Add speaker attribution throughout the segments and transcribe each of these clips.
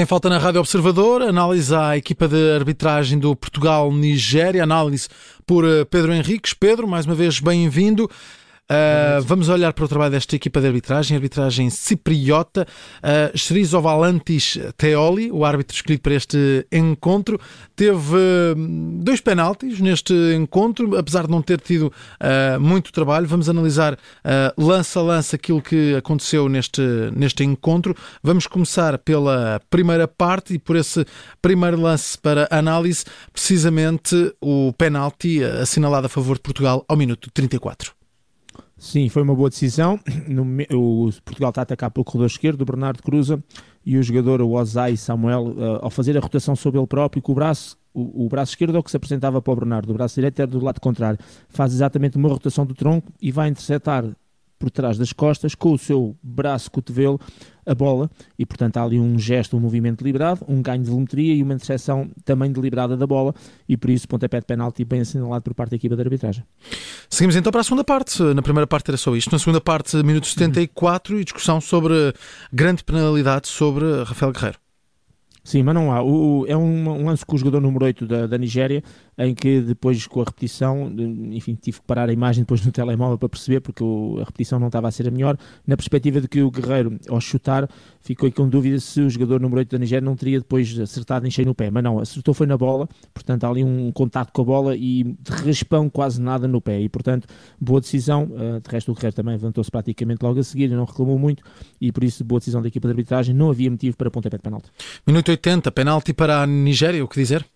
Speaker 1: Sem falta na Rádio Observador, análise à equipa de arbitragem do Portugal-Nigéria, análise por eh, Pedro Henriques. Pedro, mais uma vez, bem-vindo. Uh, vamos olhar para o trabalho desta equipa de arbitragem, arbitragem cipriota. Uh, Cherizo Valantis Teoli, o árbitro escolhido para este encontro, teve uh, dois penaltis neste encontro, apesar de não ter tido uh, muito trabalho. Vamos analisar lance a lance aquilo que aconteceu neste, neste encontro. Vamos começar pela primeira parte e por esse primeiro lance para análise, precisamente o penalti assinalado a favor de Portugal ao minuto 34.
Speaker 2: Sim, foi uma boa decisão. No, o Portugal está a atacar pelo corredor esquerdo, o Bernardo cruza e o jogador, o Ozai Samuel, uh, ao fazer a rotação sobre ele próprio, com o braço, o, o, braço esquerdo é o que se apresentava para o Bernardo, o braço direito era do lado contrário. Faz exatamente uma rotação do tronco e vai interceptar por trás das costas, com o seu braço cotovelo, a bola, e portanto há ali um gesto, um movimento deliberado, um ganho de volumetria e uma interseção também deliberada da bola, e por isso pontapé de penalti bem assinalado por parte da equipa de arbitragem.
Speaker 1: Seguimos então para a segunda parte. Na primeira parte era só isto. Na segunda parte, minuto 74 uhum. e discussão sobre grande penalidade sobre Rafael Guerreiro.
Speaker 2: Sim, mas não há. O, é um, um, lance com o jogador número 8 da, da Nigéria, em que depois com a repetição, enfim, tive que parar a imagem depois no telemóvel para perceber, porque o, a repetição não estava a ser a melhor, na perspectiva de que o Guerreiro, ao chutar, ficou com dúvida se o jogador número 8 da Nigéria não teria depois acertado em cheio no pé, mas não, acertou foi na bola, portanto há ali um contato com a bola e de raspão quase nada no pé, e portanto, boa decisão, uh, de resto o Guerreiro também levantou-se praticamente logo a seguir e não reclamou muito, e por isso boa decisão da equipa de arbitragem, não havia motivo para pontapé de penalti.
Speaker 1: Minuto 80, penalti para a Nigéria, o que dizer?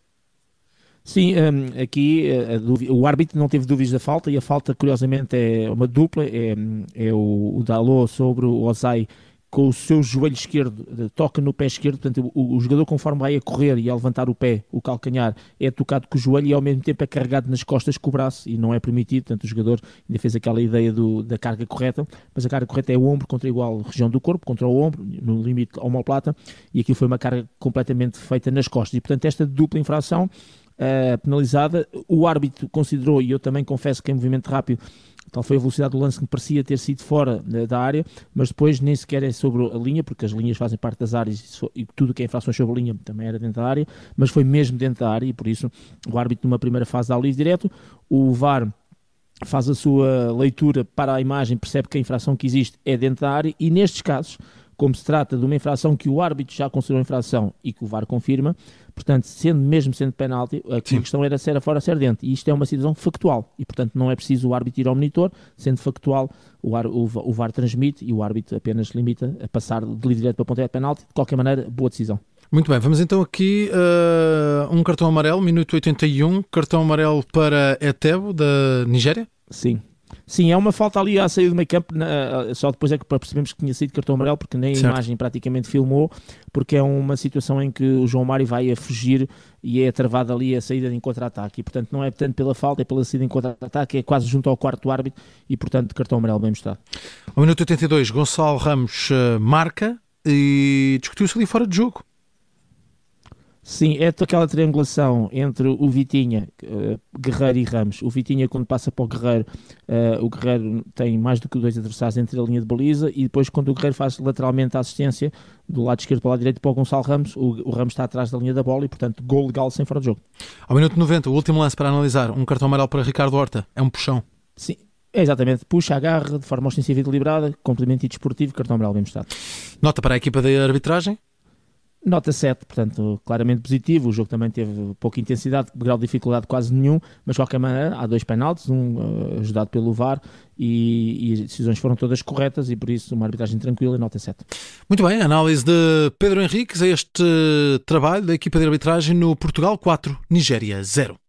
Speaker 2: Sim, um, aqui uh, o árbitro não teve dúvidas da falta e a falta, curiosamente, é uma dupla: é, é o, o Dalot sobre o Ozai com o seu joelho esquerdo, toca no pé esquerdo, portanto o, o, jogador conforme vai a correr e a levantar o pé, o calcanhar, é tocado com o joelho e ao mesmo tempo é carregado nas costas com o braço e não é permitido, portanto o jogador ainda fez aquela ideia do, da carga correta, mas a carga correta é o ombro contra a igual região do corpo, contra o ombro, no limite ao plata e aqui foi uma carga completamente feita nas costas. E portanto esta dupla infração uh, penalizada, o árbitro considerou, e eu também confesso que em movimento rápido Tal foi a velocidade do lance que me parecia ter sido fora né, da área, mas depois nem sequer é sobre a linha, porque as linhas fazem parte das áreas e tudo que é infrações sobre a linha também era dentro da área, mas foi mesmo dentro da área e por isso o árbitro numa primeira fase dá o livre direto, o VAR faz a sua leitura para a imagem, percebe que a infração que existe é dentro da área e nestes casos como se trata de uma infração que o árbitro já considerou infração e que o VAR confirma, portanto, sendo mesmo sendo penalti, a Sim. questão era se era fora ou se era dentro, e isto é uma situação factual, e portanto não é preciso o árbitro ir ao monitor, sendo factual, o, ar, o, o VAR transmite e o árbitro apenas limita a passar de livre direto para pontapé de penalti, de qualquer maneira, boa decisão.
Speaker 1: Muito bem, vamos então aqui uh, um cartão amarelo, minuto 81, cartão amarelo para Etebo, da Nigéria?
Speaker 2: Sim, Sim, é uma falta ali à saída do meio campo, só depois é que percebemos que tinha sido cartão amarelo, porque nem certo. a imagem praticamente filmou, porque é uma situação em que o João Mário vai a fugir e é travada ali a saída de contra-ataque. E portanto não é tanto pela falta, é pela saída em contra-ataque, é quase junto ao quarto árbitro e portanto cartão amarelo bem mostrado.
Speaker 1: Ao minuto 82, Gonçalo Ramos uh, marca e discutiu-se ali fora de jogo.
Speaker 2: Sim, é aquela triangulação entre o Vitinha, uh, Guerreiro e Ramos. O Vitinha, quando passa para o Guerreiro, uh, o Guerreiro tem mais do que dois adversários entre a linha de baliza e depois, quando o Guerreiro faz lateralmente a assistência do lado esquerdo para o lado direito para o Gonçalo Ramos, o, o Ramos está atrás da linha da bola e, portanto, gol legal sem fora de jogo.
Speaker 1: Ao minuto 90, o último lance para analisar, um cartão amarelo para Ricardo Horta. É um puxão.
Speaker 2: Sim, é exatamente, puxa, agarra de forma ostensiva e deliberada, complemento e desportivo, cartão amarelo bem mostrado.
Speaker 1: Nota para a equipa de arbitragem?
Speaker 2: Nota 7, portanto, claramente positivo. O jogo também teve pouca intensidade, grau de dificuldade quase nenhum, mas de qualquer maneira há dois penaltis, um uh, ajudado pelo VAR e, e, as decisões foram todas corretas e por isso uma arbitragem tranquila nota 7.
Speaker 1: Muito bem, análise de Pedro Henriques a este trabalho da equipa de arbitragem no Portugal 4, Nigéria 0.